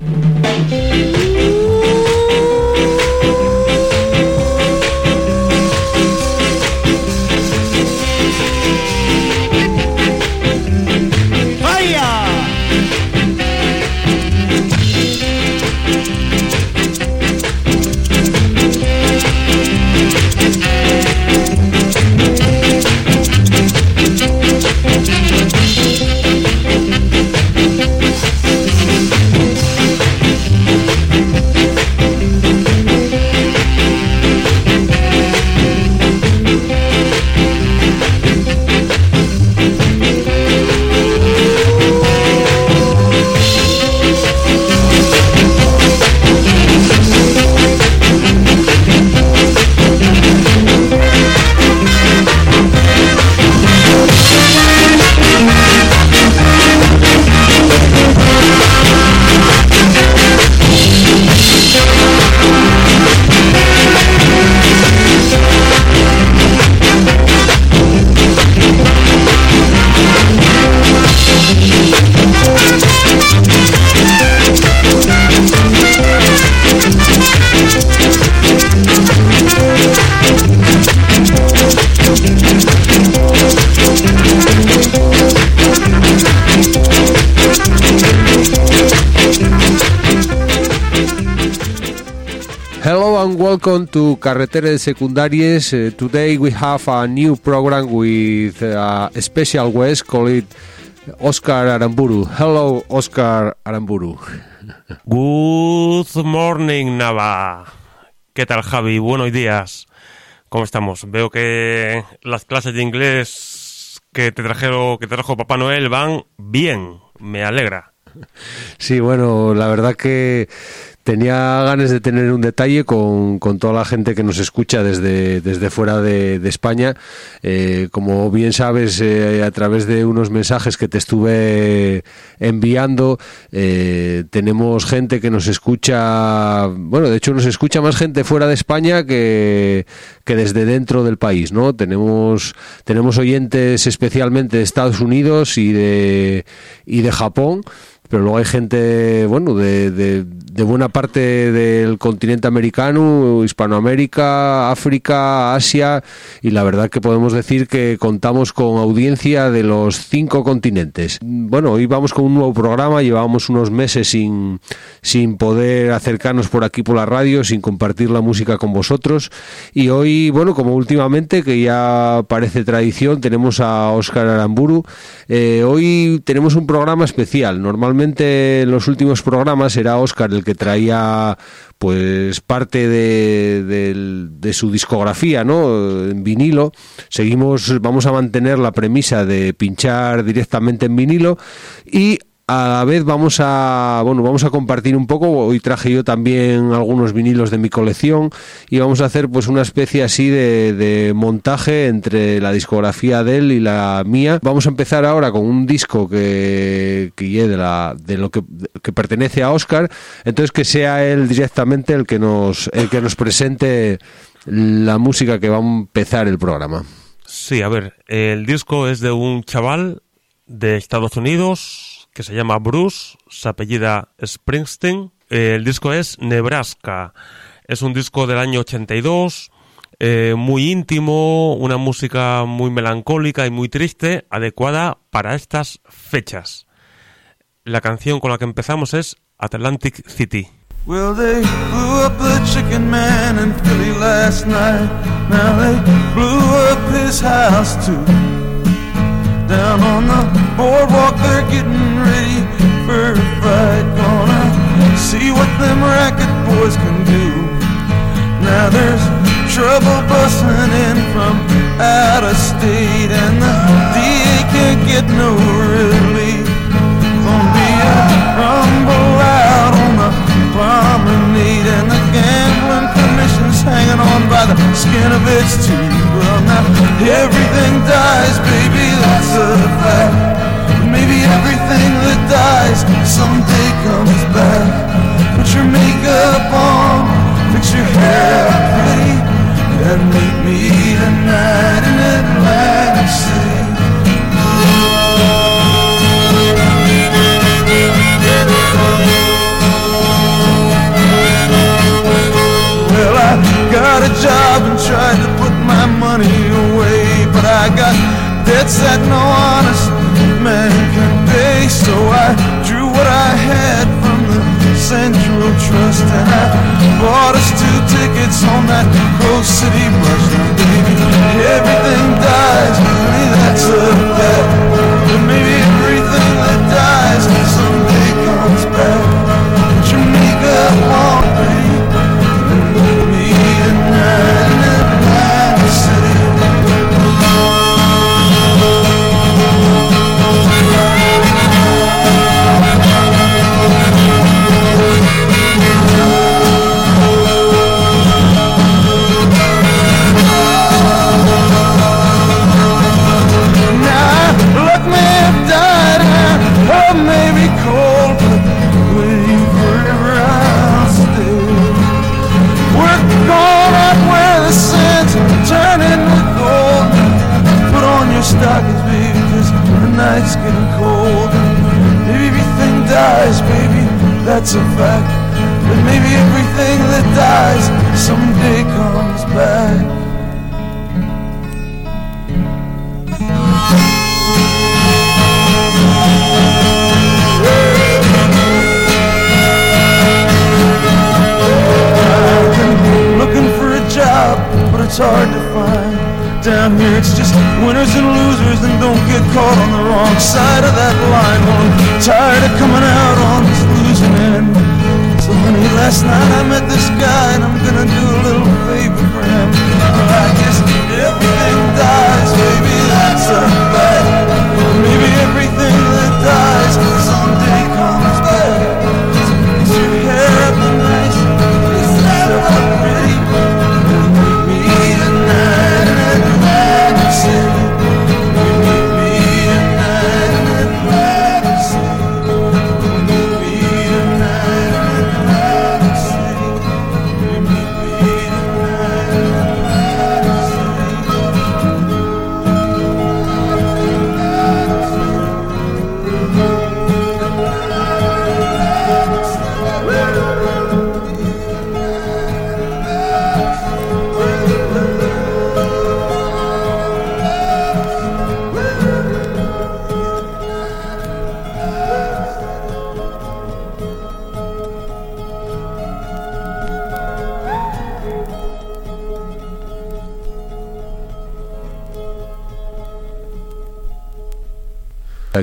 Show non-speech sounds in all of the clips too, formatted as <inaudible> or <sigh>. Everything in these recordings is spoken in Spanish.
welcome to Carreteras Secundarias. Uh, today we have a new program with uh, a special guest called Oscar Aramburu. Hello, Oscar Aramburu. <laughs> Good morning, Nava. ¿Qué tal, Javi? Buenos días. ¿Cómo estamos? Veo que las clases de inglés que te trajeron, que te trajo Papá Noel van bien. Me alegra. Sí, bueno, la verdad que tenía ganas de tener un detalle con, con, toda la gente que nos escucha desde, desde fuera de, España. Eh, como bien sabes, eh, a través de unos mensajes que te estuve enviando, eh, tenemos gente que nos escucha, bueno, de hecho nos escucha más gente fuera de España que, que desde dentro del país, ¿no? Tenemos, tenemos oyentes especialmente de Estados Unidos y de, y de Japón pero luego hay gente, bueno, de, de, buena parte del continente americano, Hispanoamérica, África, Asia, y la verdad que podemos decir que contamos con audiencia de los cinco continentes. Bueno, hoy vamos con un nuevo programa, llevábamos unos meses sin, sin poder acercarnos por aquí por la radio, sin compartir la música con vosotros, y hoy, bueno, como últimamente, que ya parece tradición, tenemos a Óscar Aramburu, eh, hoy tenemos un programa especial, normalmente en los últimos programas era Oscar el que traía pues parte de, de, de, su discografía ¿no? en vinilo seguimos vamos a mantener la premisa de pinchar directamente en vinilo y a la vez vamos a bueno vamos a compartir un poco. Hoy traje yo también algunos vinilos de mi colección y vamos a hacer pues una especie así de, de, montaje entre la discografía de él y la mía. Vamos a empezar ahora con un disco que, que de la de lo que, que pertenece a Oscar entonces que sea él directamente el que nos el que nos presente la música que va a empezar el programa. Sí a ver el disco es de un chaval de Estados Unidos que se llama Bruce, se apellida Springsteen. Eh, el disco es Nebraska. Es un disco del año 82, eh, muy íntimo, una música muy melancólica y muy triste, adecuada para estas fechas. La canción con la que empezamos es Atlantic City. Well, they blew up the chicken man in Philly last night. Now they blew up his house too. Down on the boardwalk, they're getting ready for a fight. Gonna see what them racket boys can do. Now there's trouble busting in from out of state, and the DA can't get no relief. Gonna be a rumble out on the promenade, and hanging on by the skin of its teeth. Well, now everything dies, baby, that's a fact. Maybe everything that dies someday comes back. Put your makeup on, fix your hair pretty, and meet me tonight in Atlantic City. Got a job and tried to put my money away, but I got debts that no honest man can pay. So I drew what I had from the Central Trust and I bought us two tickets on that Coast City bus. Now, everything dies, maybe that's a bet, but maybe everything that dies someday.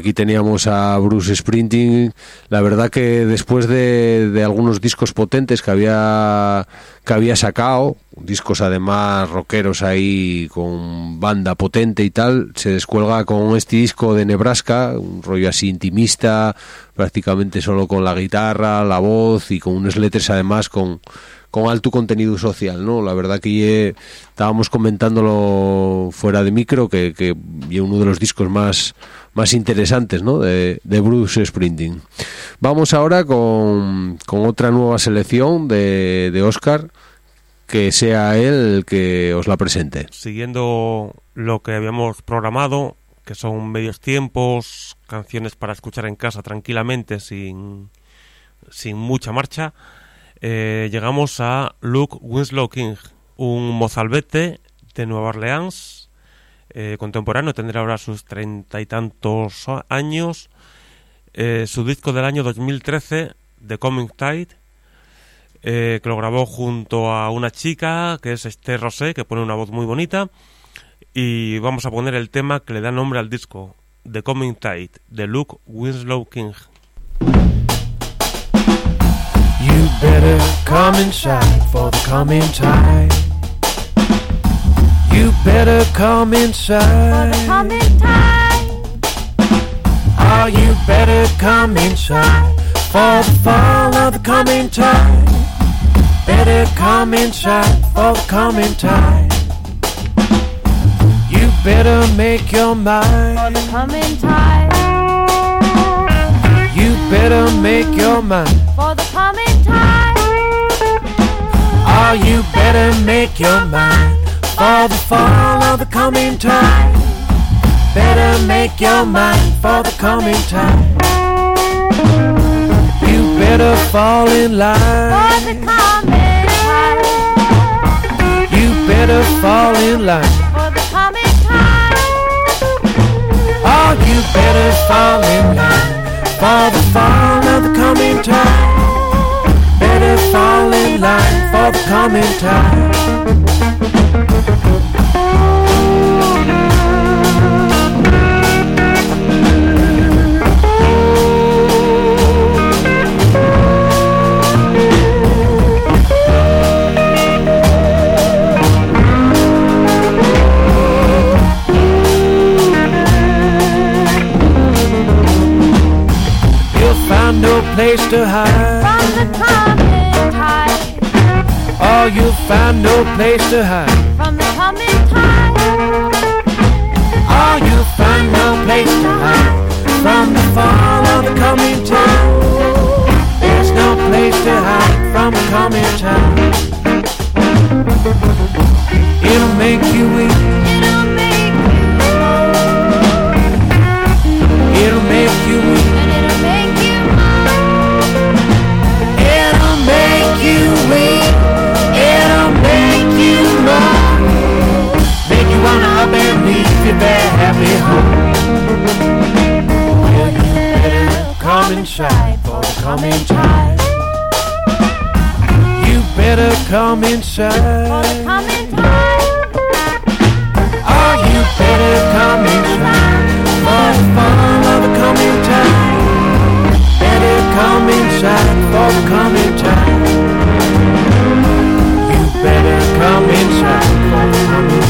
Aquí teníamos a Bruce Sprinting. La verdad que después de, de algunos discos potentes que había que había sacado, discos además rockeros ahí con banda potente y tal, se descuelga con este disco de Nebraska, un rollo así intimista, prácticamente solo con la guitarra, la voz y con unos letras además con con alto contenido social, ¿no? La verdad que estábamos comentándolo fuera de micro que, que uno de los discos más más interesantes ¿no? de, de Bruce Sprinting. Vamos ahora con, con otra nueva selección de, de Oscar, que sea él el que os la presente. Siguiendo lo que habíamos programado, que son medios tiempos, canciones para escuchar en casa tranquilamente, sin, sin mucha marcha, eh, llegamos a Luke Winslow King, un mozalbete de Nueva Orleans, eh, contemporáneo, tendrá ahora sus treinta y tantos años. Eh, su disco del año 2013, The Coming Tide, eh, que lo grabó junto a una chica que es Esther Rosé, que pone una voz muy bonita. Y vamos a poner el tema que le da nombre al disco, The Coming Tide, de Luke Winslow King. You better come for the coming tide. You better come inside. The coming time, Oh, ah, you better come inside for the fall of the coming tide. Better come inside for the coming tide. You better make your mind. For the coming time, ah, You better make your mind. for the coming time, Oh, you better make your mind for the fall of the coming time. Better make your mind for the coming time. You better fall in line for the coming time, You better fall in line. for the coming time, Oh, you better fall in line for the fall of the coming time. Better fall in line for the coming tide. Find no place to hide. from the coming tide, Oh, you'll find no place to hide. from the coming tide, Oh, you'll find no place to hide from the fall of the coming tide. There's no place to hide from the coming tide. It'll make you weak. Come inside. coming tide, Oh, you better come inside. For the fall of the coming time. Better come inside for the coming time. You better come inside for the coming time.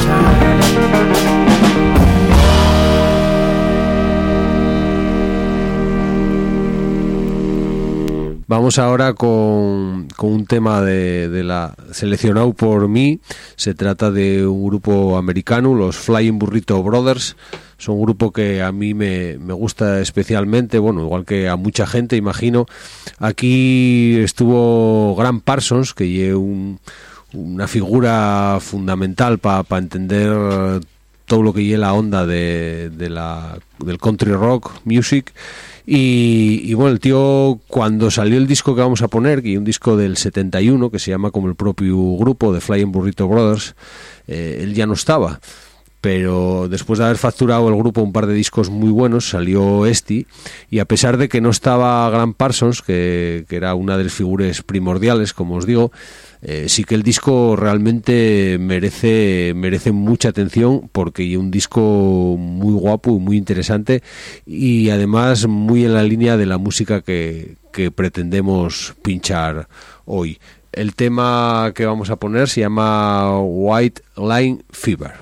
Vamos ahora con, con un tema de, de la seleccionado por mí. Se trata de un grupo americano, los Flying Burrito Brothers. Son un grupo que a mí me, me gusta especialmente, bueno, igual que a mucha gente, imagino. Aquí estuvo Grant Parsons, que es un, una figura fundamental para entender todo lo que lleva la onda de, de la, del country rock music. Y, y, bueno, el tío, cuando salió el disco que vamos a poner, es un disco del 71, que se llama como el propio grupo de Flying Burrito Brothers, eh, él ya no estaba. Pero después de haber facturado el grupo un par de discos muy buenos, salió este. Y a pesar de que no estaba Grant Parsons, que, era una de las figuras primordiales, como os digo, eh, sí que el disco realmente merece merece mucha atención porque es un disco muy guapo y muy interesante y además muy en la línea de la música que pretendemos pinchar hoy. El tema que vamos a poner se llama White Line Fever.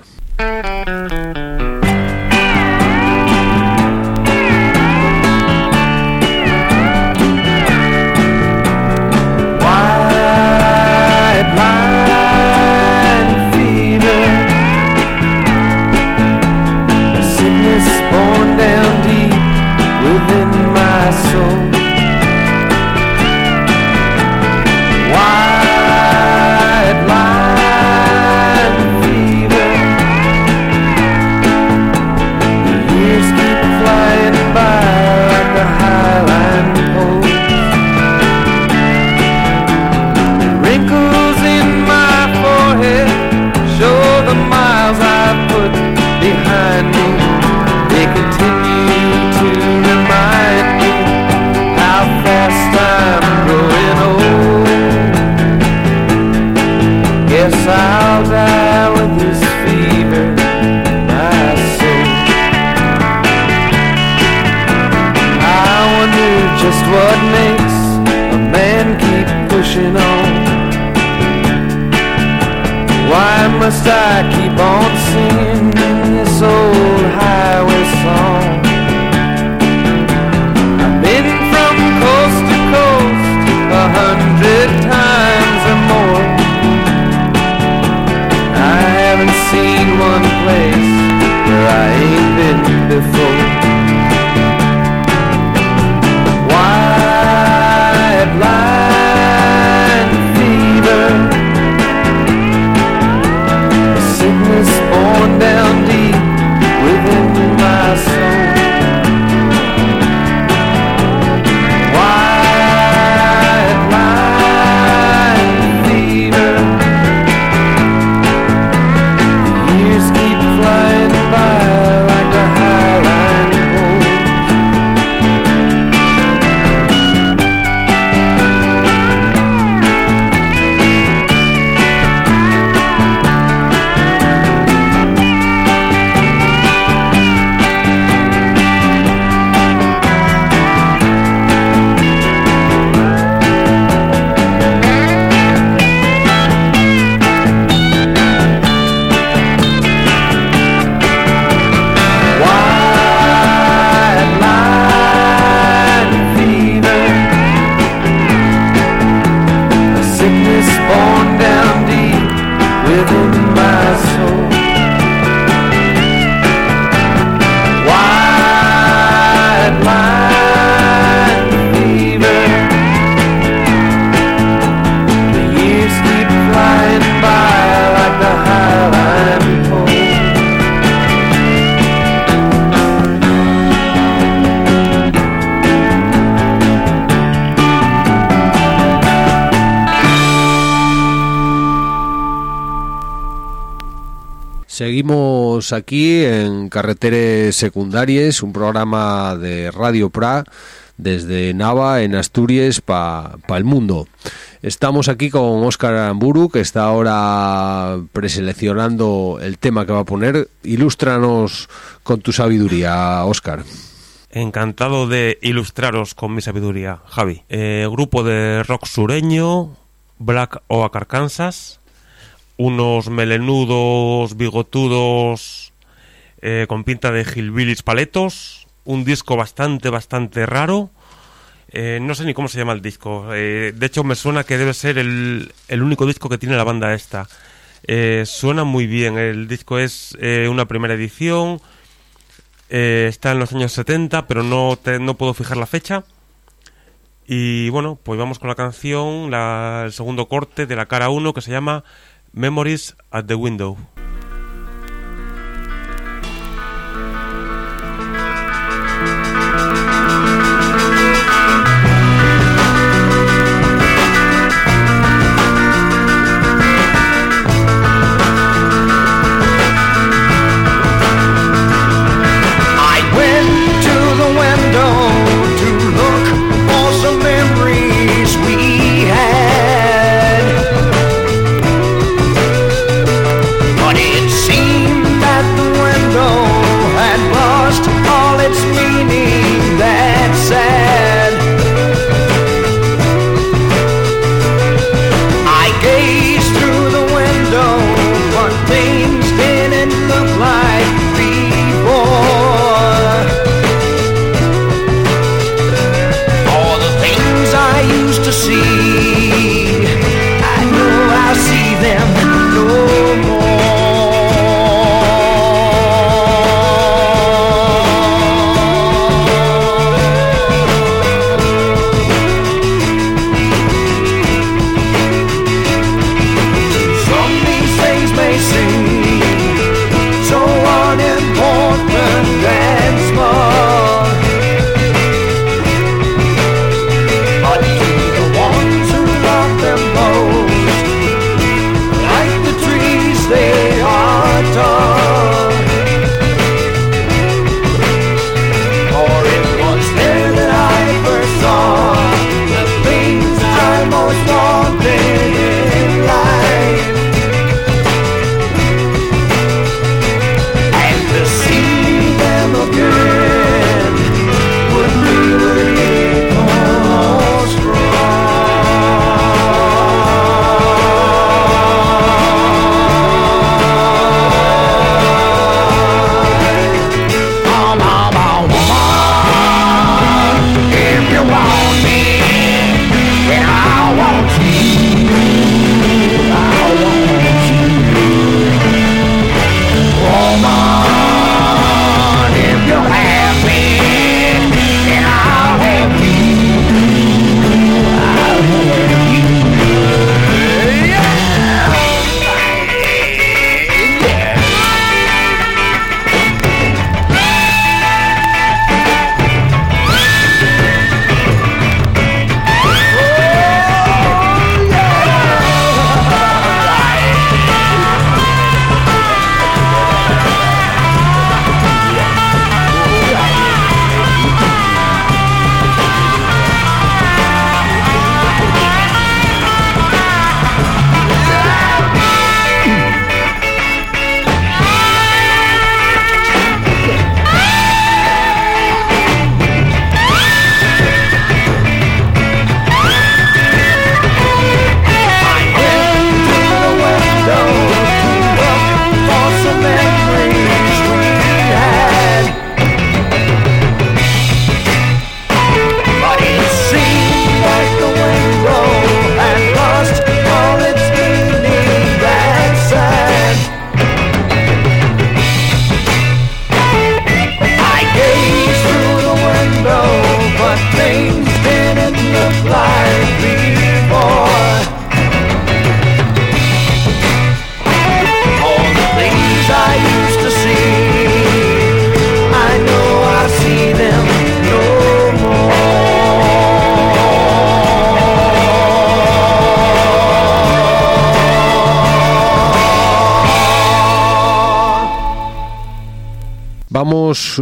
Aquí en Carreteres Secundarias, un programa de Radio Pra desde Nava en Asturias para el mundo. Estamos aquí con Óscar Aramburu, que está ahora preseleccionando el tema que va a poner. Ilústranos con tu sabiduría, Óscar. Encantado de ilustraros con mi sabiduría, Javi. Eh, grupo de rock sureño, Black Oak Arkansas, unos melenudos, bigotudos, eh, con pinta de hillbillies paletos, un disco bastante, bastante raro. Eh, no sé ni cómo se llama el disco. Eh, de hecho, me suena que debe ser el, el único disco que tiene la banda esta. Suena muy bien. El disco es una primera edición. Está en los años 70, pero no, te- no puedo fijar la fecha. Y bueno, pues vamos con la canción, la- el segundo corte de la cara 1 que se llama Memories at the Window.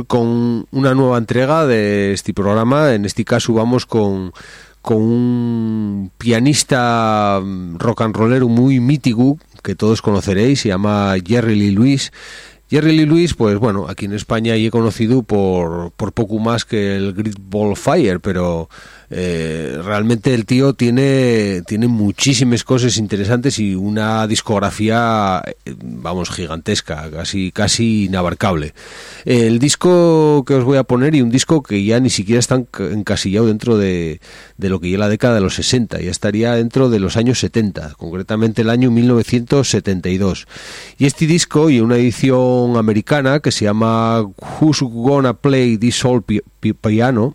Con una nueva entrega de este programa. En este caso vamos con, con un pianista rock and rollero muy mítico que todos conoceréis, se llama Jerry Lee Lewis. Jerry Lee Lewis, pues bueno, aquí en España y he conocido por, por poco más que el Great Ball Fire, pero eh, realmente el tío tiene, tiene muchísimas cosas interesantes y una discografía, eh, vamos, gigantesca, casi, casi inabarcable. El disco que os voy a poner y un disco que ya ni siquiera está enc- encasillado dentro de, de lo que ya la década de los 60, ya estaría dentro de los años 70, concretamente el año 1972. Y este disco y una edición americana que se llama Who's Gonna Play This Old Pi- Pi- Piano,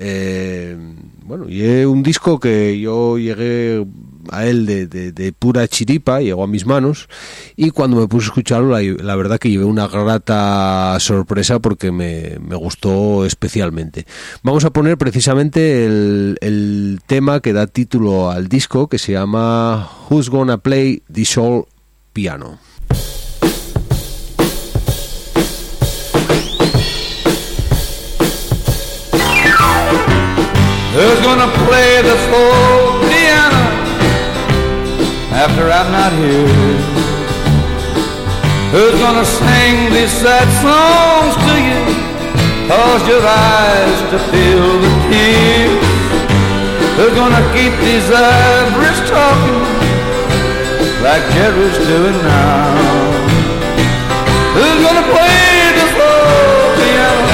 eh, bueno, y es un disco que yo llegué a él de, de- de pura chiripa, llegó a mis manos, y cuando me puse a escucharlo, la, verdad que llevé una grata sorpresa porque me, me gustó especialmente. Vamos a poner precisamente el, el tema que da título al disco, que se llama Who's Gonna Play This Old Piano. Who's gonna play the old piano after I'm not here? Who's gonna sing these sad songs to you? Cause your eyes to feel the tears. Who's gonna keep these ivories talking like Jerry's doing now? Who's gonna play this old piano?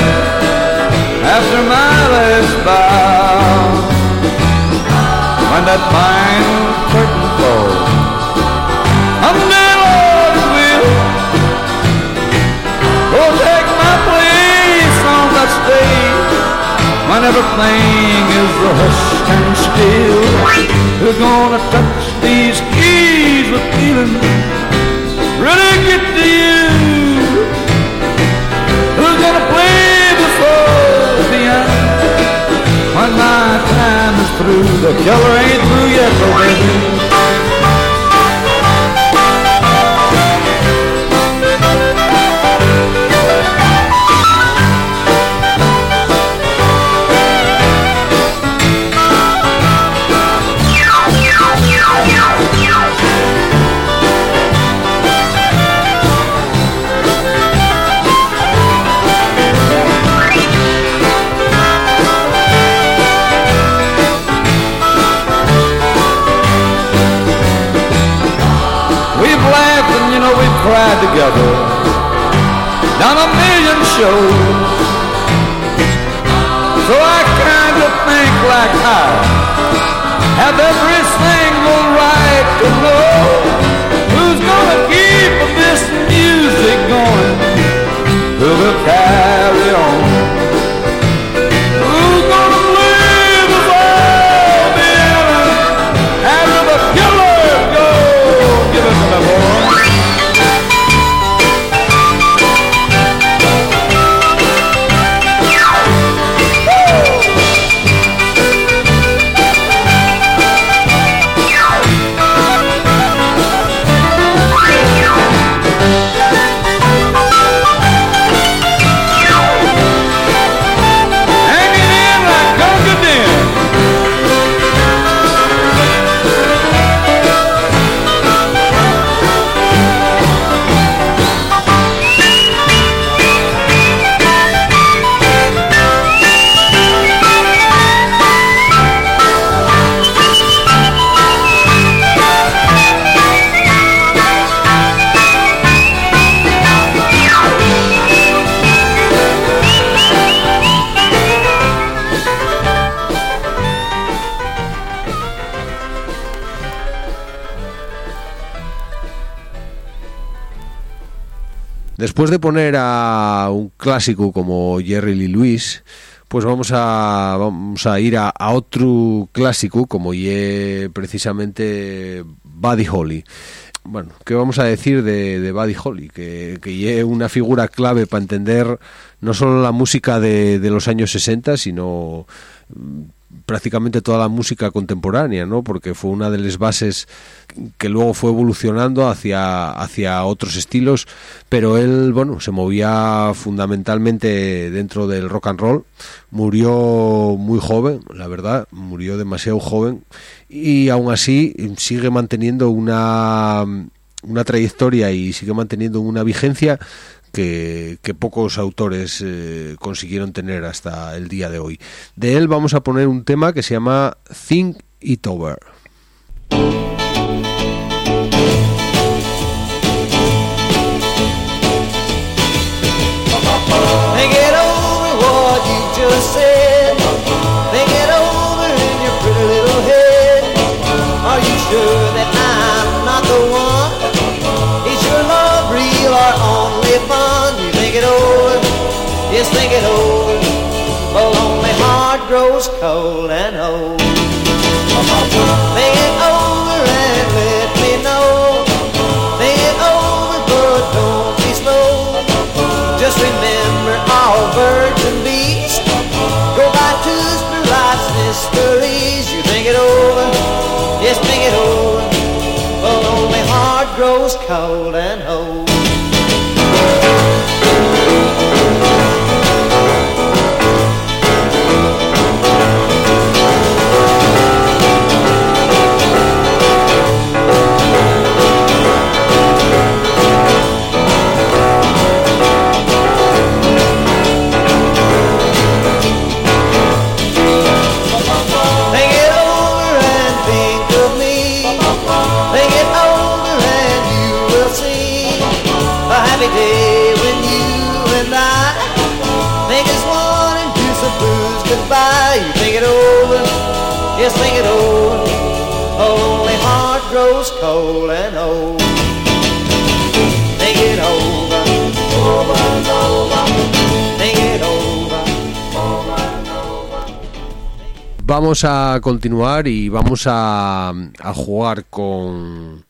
after my last bow. When that final curtain falls, someday, Lord will, oh, take my place on that stage. When everything is hushed and still, who's gonna touch these keys with feeling? Really get to through? The killer ain't through yet, so baby. Together, done a million shows. So I kind of think like I have every single right to know who's gonna keep this music going, who will carry on. Después de poner a un clásico como Jerry Lee Lewis, pues vamos a, vamos a ir a, otro clásico como ye precisamente Buddy Holly. Bueno, ¿qué vamos a decir de, de Buddy Holly? Que, que ye una figura clave para entender no solo la música de, de los años 60, sino prácticamente toda la música contemporánea, ¿no? Porque fue una de las bases que luego fue evolucionando hacia, hacia otros estilos, pero él, bueno, se movía fundamentalmente dentro del rock and roll, murió muy joven, la verdad, murió demasiado joven, y aún así sigue manteniendo una, una trayectoria y sigue manteniendo una vigencia que, pocos autores eh, consiguieron tener hasta el día de hoy. De él vamos a poner un tema que se llama Think It Over. Think it think it over. A lonely heart grows cold and old. Think it over and let me know. Think it over, but don't be slow. Just remember all birds and bees go by twos for life's mysteries. You think it over, yes, think it over. A lonely heart grows cold and old. It grows cold and old. Vamos a continuar y vamos a, a jugar con,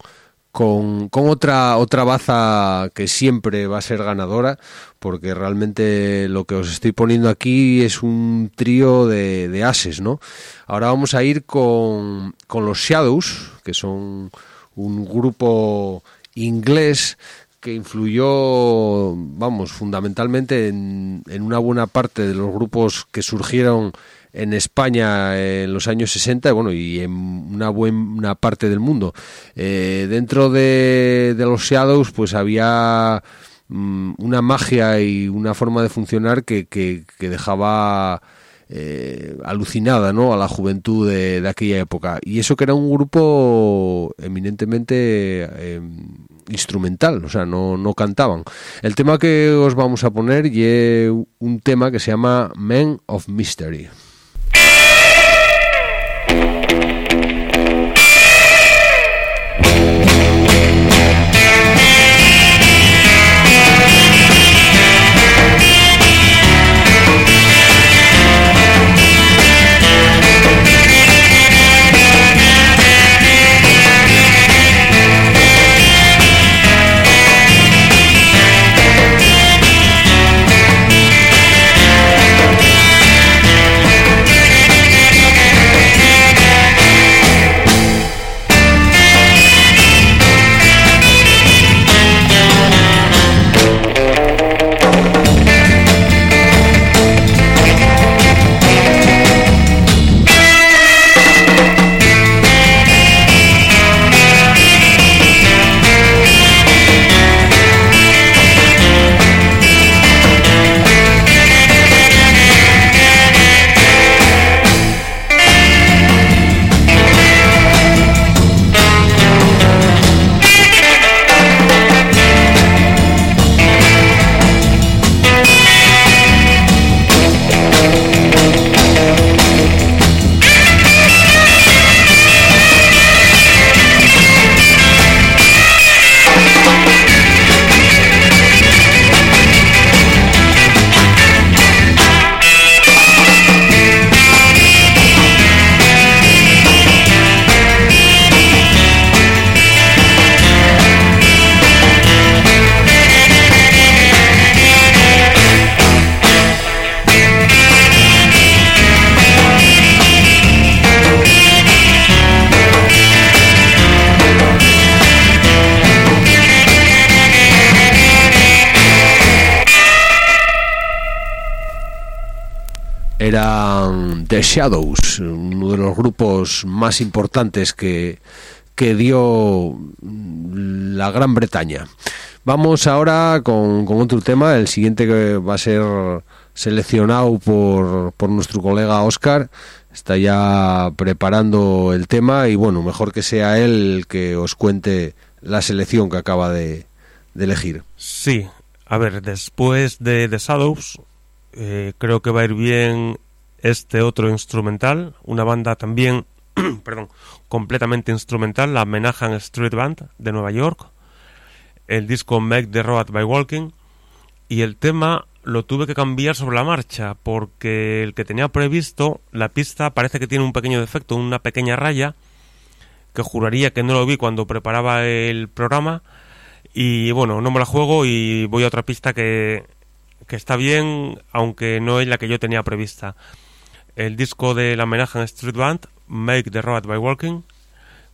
con, con otra, otra baza que siempre va a ser ganadora, porque realmente lo que os estoy poniendo aquí es un trío de, ases, ¿no? Ahora vamos a ir con, con los Shadows, que son un grupo inglés que influyó, vamos, fundamentalmente en, en una buena parte de los grupos que surgieron en España en los años 60 bueno, y en una buena parte del mundo. Eh, dentro de, de los Shadows pues había una magia y una forma de funcionar que, que, dejaba eh, alucinada ¿no? a la juventud de, aquella época. Y eso que era un grupo eminentemente eh, instrumental, o sea, no, no cantaban. El tema que os vamos a poner es un tema que se llama Men of Mystery. Shadows, uno de los grupos más importantes que, que dio la Gran Bretaña. Vamos ahora con, otro tema, el siguiente que va a ser seleccionado por, por nuestro colega Oscar. Está ya preparando el tema y bueno, mejor que sea él el que os cuente la selección que acaba de, de elegir. Sí, a ver, después de The Shadows, eh, creo que va a ir bien este otro instrumental, una banda también, <clears throat> perdón, completamente instrumental, la Menahan Street Band de Nueva York, el disco Make the Road by Walking, y el tema lo tuve que cambiar sobre la marcha, porque el que tenía previsto, la pista parece que tiene un pequeño defecto, una pequeña raya, que juraría que no lo vi cuando preparaba el programa, y bueno, no me la juego y voy a otra pista que, que está bien, aunque no es la que yo tenía prevista. El disco de la homenaje en Street Band, Make the Road by Walking.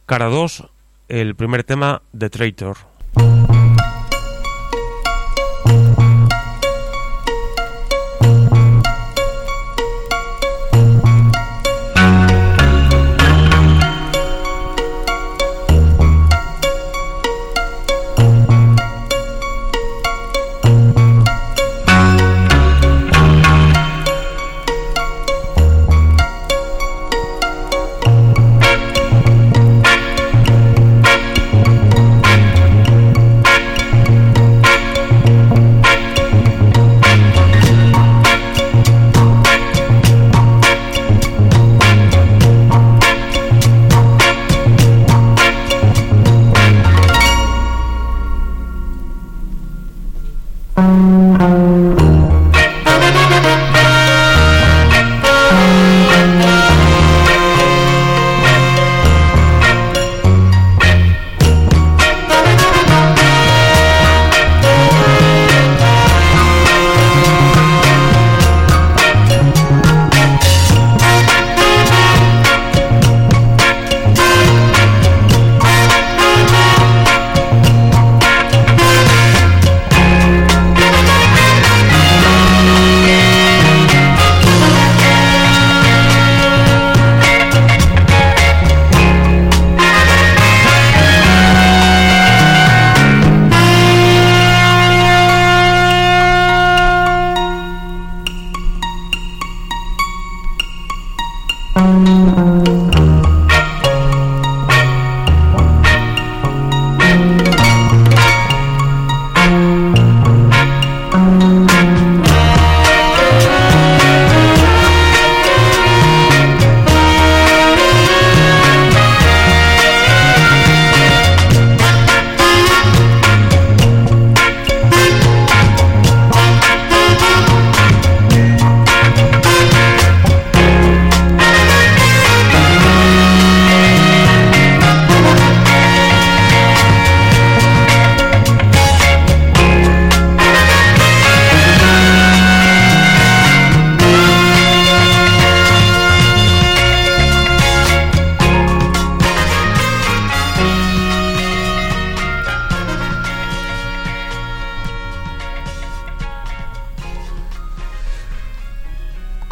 Cara 2, el primer tema, The Traitor.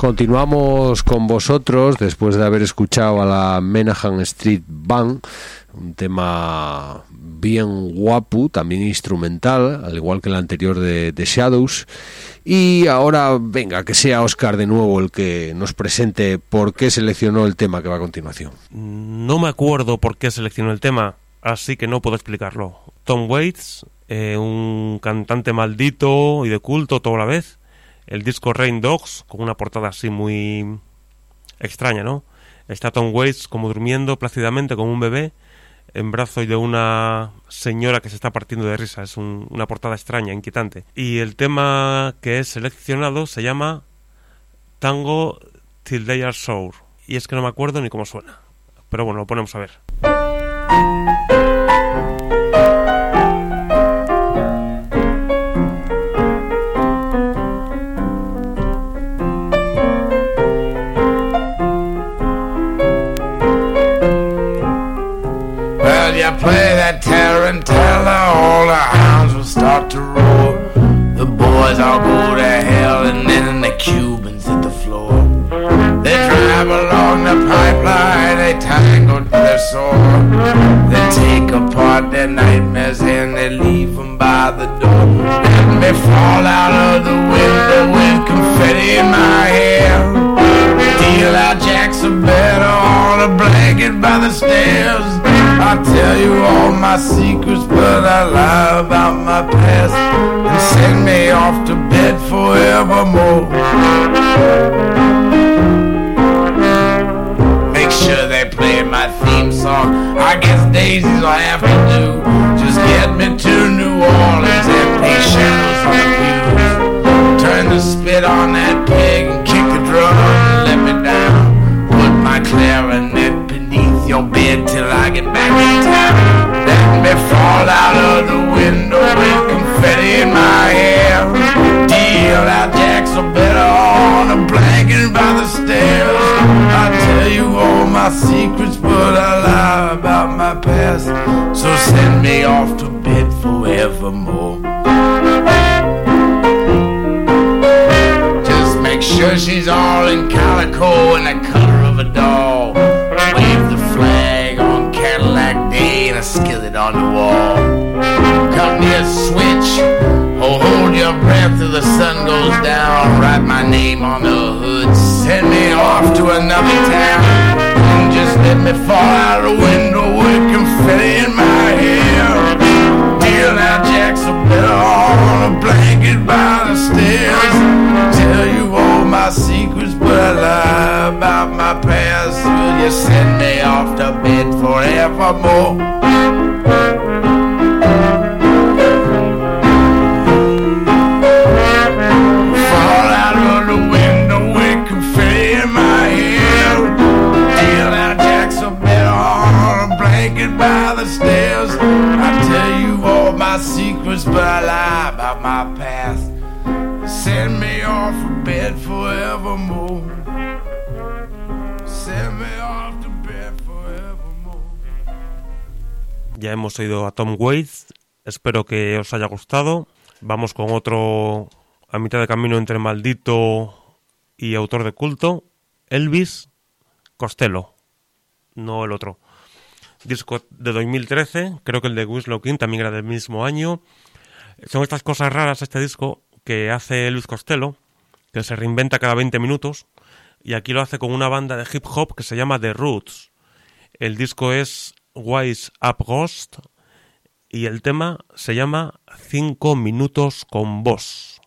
Continuamos con vosotros después de haber escuchado a la Menahan Street Band, un tema bien guapo, también instrumental, al igual que el anterior de, de Shadows. Y ahora, venga, que sea Oscar de nuevo el que nos presente por qué seleccionó el tema que va a continuación. No me acuerdo por qué seleccionó el tema, así que no puedo explicarlo. Tom Waits, eh, un cantante maldito y de culto toda la vez. El disco Rain Dogs, con una portada así muy extraña, ¿no? Está Tom Waits como durmiendo plácidamente como un bebé en brazos de una señora que se está partiendo de risa. Es un- una portada extraña, inquietante. Y el tema que es seleccionado se llama Tango Till They Are Sour. Y es que no me acuerdo ni cómo suena. Pero bueno, lo ponemos a ver. Play that tarantella, all the hounds will start to roar. The boys all go to hell, and then the Cubans hit the floor. They drive along the pipeline, they tangled to their sore. They take apart their nightmares and they leave them by the door. Let me fall out of the window with confetti in my hair. Deal out jacks better on a blanket by the stairs. I tell you all my secrets, but I lie about my past and send me off to bed forevermore. Make sure they play my theme song. I guess all I have to do. Just get me to New Orleans and play shadows on the pews. Turn the spit on that pig and kick the drum and let me down. Put my clarinet your bed till I get back in town. Let me fall out of the window with confetti in my hair. Deal out jacks or better on a blanket by the stairs. I tell you all my secrets, but I lie about my past. So send me off to bed forevermore. Just make sure she's all in calico and the color of a doll. On the wall. Cut me a switch. Oh, hold your breath till the sun goes down. Write my name on the hood. Send me off to another town. And just let me fall out the window with confetti in my hair. Deal out jacks are better on a blanket by the stairs. Tell you all my secrets, but I lie about my past. Will you send me off to bed forevermore? Lie about my past. Send me off to bed forevermore. Send me off to bed forevermore. Ya hemos oído a Tom Waits. Espero que os haya gustado. Vamos con otro a mitad de camino entre maldito y autor de culto, Elvis Costello, no el otro. Disco de 2013, creo que el de Winslow King también era del mismo año. Son estas cosas raras este disco que hace Elvis Costello, que se reinventa cada 20 minutos, y aquí lo hace con una banda de hip hop que se llama The Roots. El disco es Wise Up Ghost y el tema se llama 5 minutos con vos.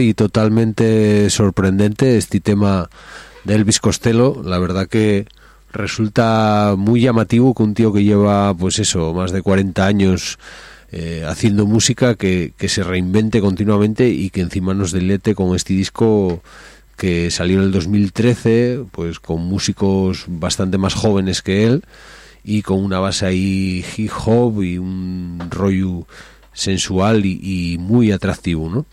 Y totalmente sorprendente este tema de Elvis Costello. La verdad que resulta muy llamativo que un tío que lleva, pues eso, más de 40 años eh, haciendo música, que, que se reinvente continuamente y que encima nos delete con este disco que salió en el 2013, pues con músicos bastante más jóvenes que él y con una base ahí hip hop y un rollo sensual y, y muy atractivo, ¿no?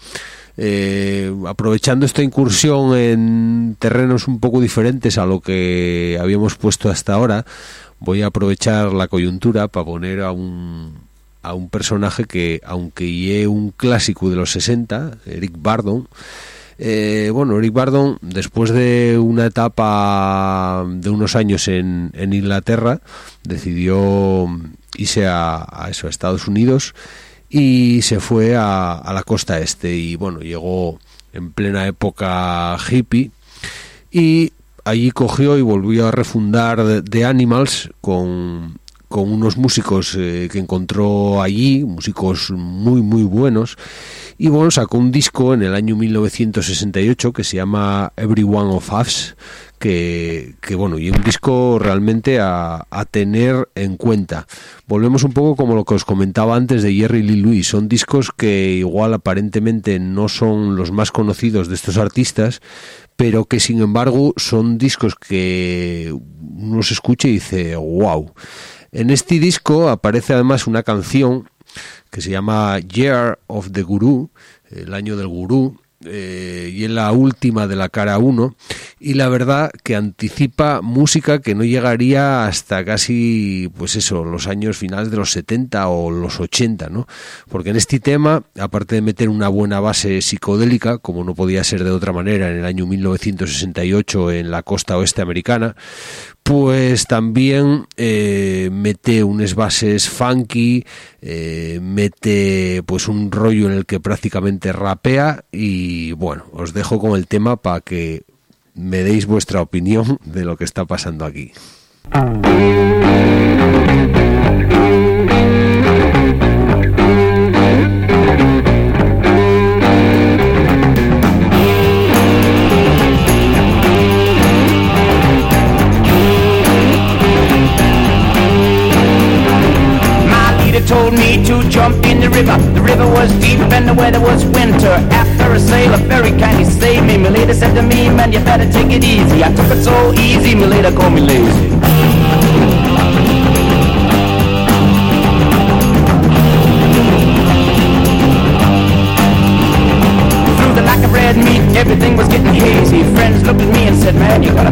Eh, aprovechando esta incursión en terrenos un poco diferentes a lo que habíamos puesto hasta ahora, voy a aprovechar la coyuntura para poner a un, a un personaje que, aunque es un clásico de los 60, Eric Bardon, eh, bueno, Eric Bardon, después de una etapa de unos años en, en Inglaterra, decidió irse a, a eso, a Estados Unidos y se fue a, a, la costa este. Y bueno, llegó en plena época hippie. Y allí cogió y volvió a refundar The, Animals con, con unos músicos eh, que encontró allí, músicos muy muy buenos. Y bueno, sacó un disco en el año 1968 que se llama Every One of Us que, bueno, y un disco realmente a, a, tener en cuenta. Volvemos un poco como lo que os comentaba antes de Jerry Lee Lewis, son discos que igual aparentemente no son los más conocidos de estos artistas, pero que sin embargo son discos que uno se escucha y dice, wow. En este disco aparece además una canción que se llama Year of the Guru, el año del gurú, eh, y es la última de la cara 1 y la verdad que anticipa música que no llegaría hasta casi pues eso los años finales de los 70 o los 80 no porque en este tema aparte de meter una buena base psicodélica como no podía ser de otra manera en el año 1968 en la costa oeste americana pues también eh, mete unas bases funky, eh, mete pues un rollo en el que prácticamente rapea y bueno, os dejo con el tema para que me deis vuestra opinión de lo que está pasando aquí. Told me to jump in the river. The river was deep and the weather was winter. After a sailor very kindly saved me. My lady said to me, man, you better take it easy. I took it so easy, my lady called me lazy. Through the lack of red meat, everything was getting hazy. Friends looked at me and said, man, you gotta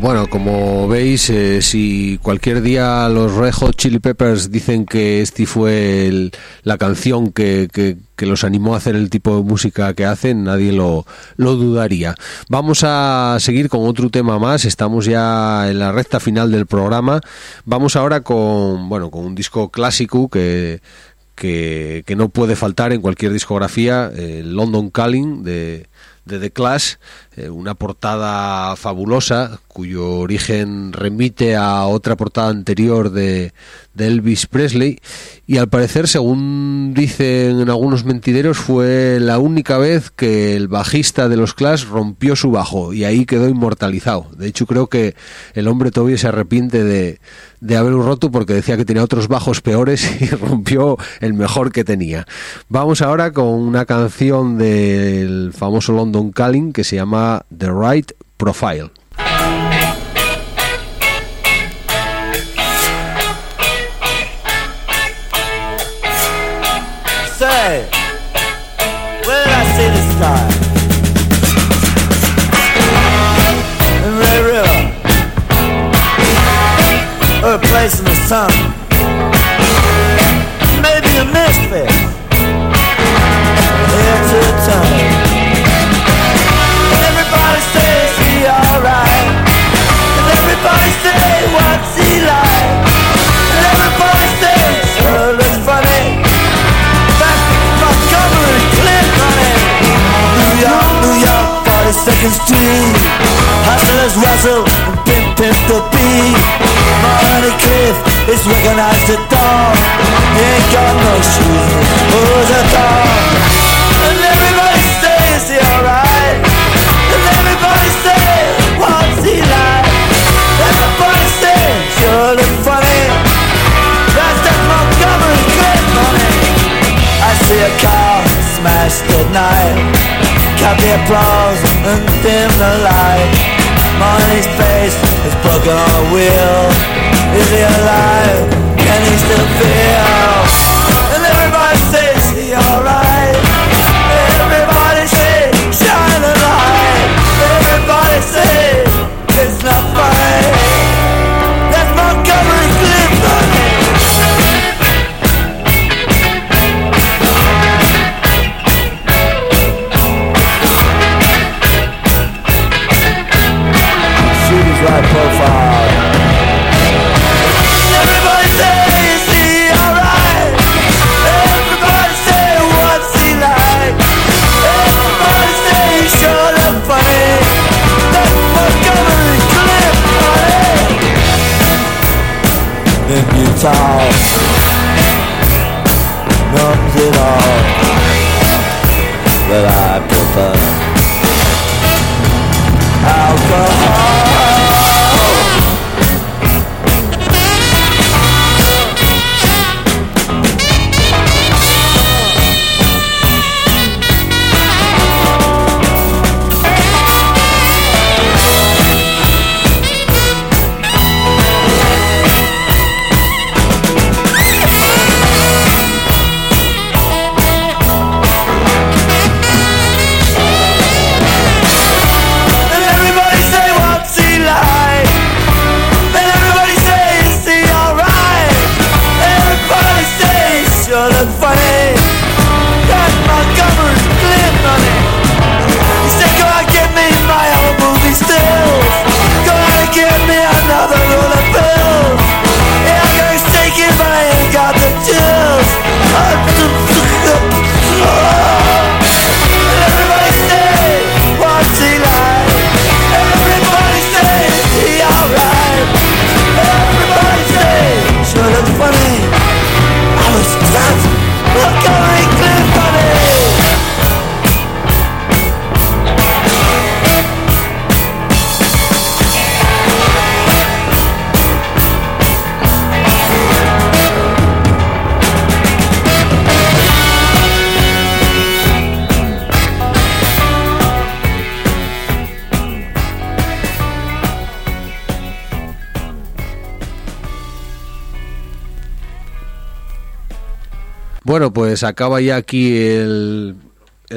Bueno, como veis, eh, si cualquier día los Red Hot Chili Peppers dicen que este fue el- la canción que, que- que los animó a hacer el tipo de música que hacen, nadie lo, lo dudaría. Vamos a seguir con otro tema más, estamos ya en la recta final del programa. Vamos ahora con, bueno, con un disco clásico que, que, que no puede faltar en cualquier discografía, el London Calling de, de The Clash, eh, una portada fabulosa cuyo origen remite a otra portada anterior de, de Elvis Presley y al parecer, según dicen en algunos mentideros, fue la única vez que el bajista de los Clash rompió su bajo y ahí quedó inmortalizado. De hecho, creo que el hombre todavía se arrepiente de, de haberlo roto porque decía que tenía otros bajos peores <laughs> y rompió el mejor que tenía. Vamos ahora con una canción del famoso London Calling que se llama The Right Profile. Say, where did I see this time? In Red River. Or a place in the sun. 42nd Street. Hustlers rustle and pimp, pimp the beat. Money Cliff is recognized at dawn. Ain't got no shoes, who's pues acaba ya aquí el,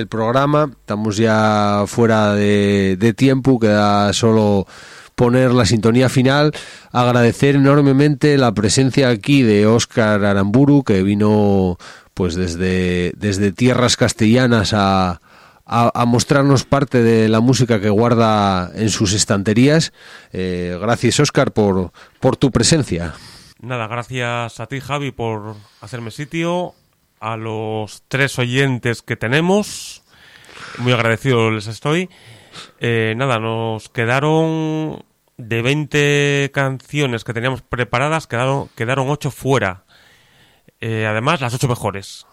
programa. Estamos ya fuera de, tiempo, queda solo poner la sintonía final. Agradecer enormemente la presencia aquí de Óscar Aramburu, que vino pues desde, desde tierras castellanas a, a, a mostrarnos parte de la música que guarda en sus estanterías. Eh, gracias, Óscar, por, por tu presencia. Nada, gracias a ti, Javi, por hacerme sitio. A los tres oyentes que tenemos, muy agradecido les estoy. Eh, nada, nos quedaron de 20 canciones que teníamos preparadas, quedaron, quedaron 8 fuera. Eh, además, las 8 mejores.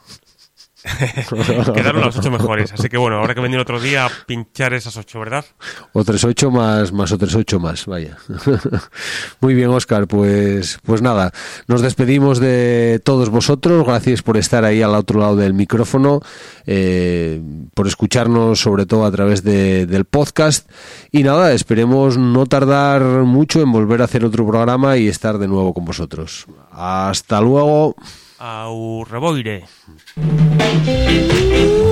<laughs> quedaron las 8 mejores. Así que bueno, habrá que venir otro día a pinchar esas 8, ¿verdad? Otros ocho más, más otros ocho más, vaya. <laughs> Muy bien, Oscar, pues, pues nada, nos despedimos de todos vosotros, gracias por estar ahí al otro lado del micrófono, eh, por escucharnos sobre todo a través de- del podcast y nada, esperemos no tardar mucho en volver a hacer otro programa y estar de nuevo con vosotros. Hasta luego. Au reboire. Ooh,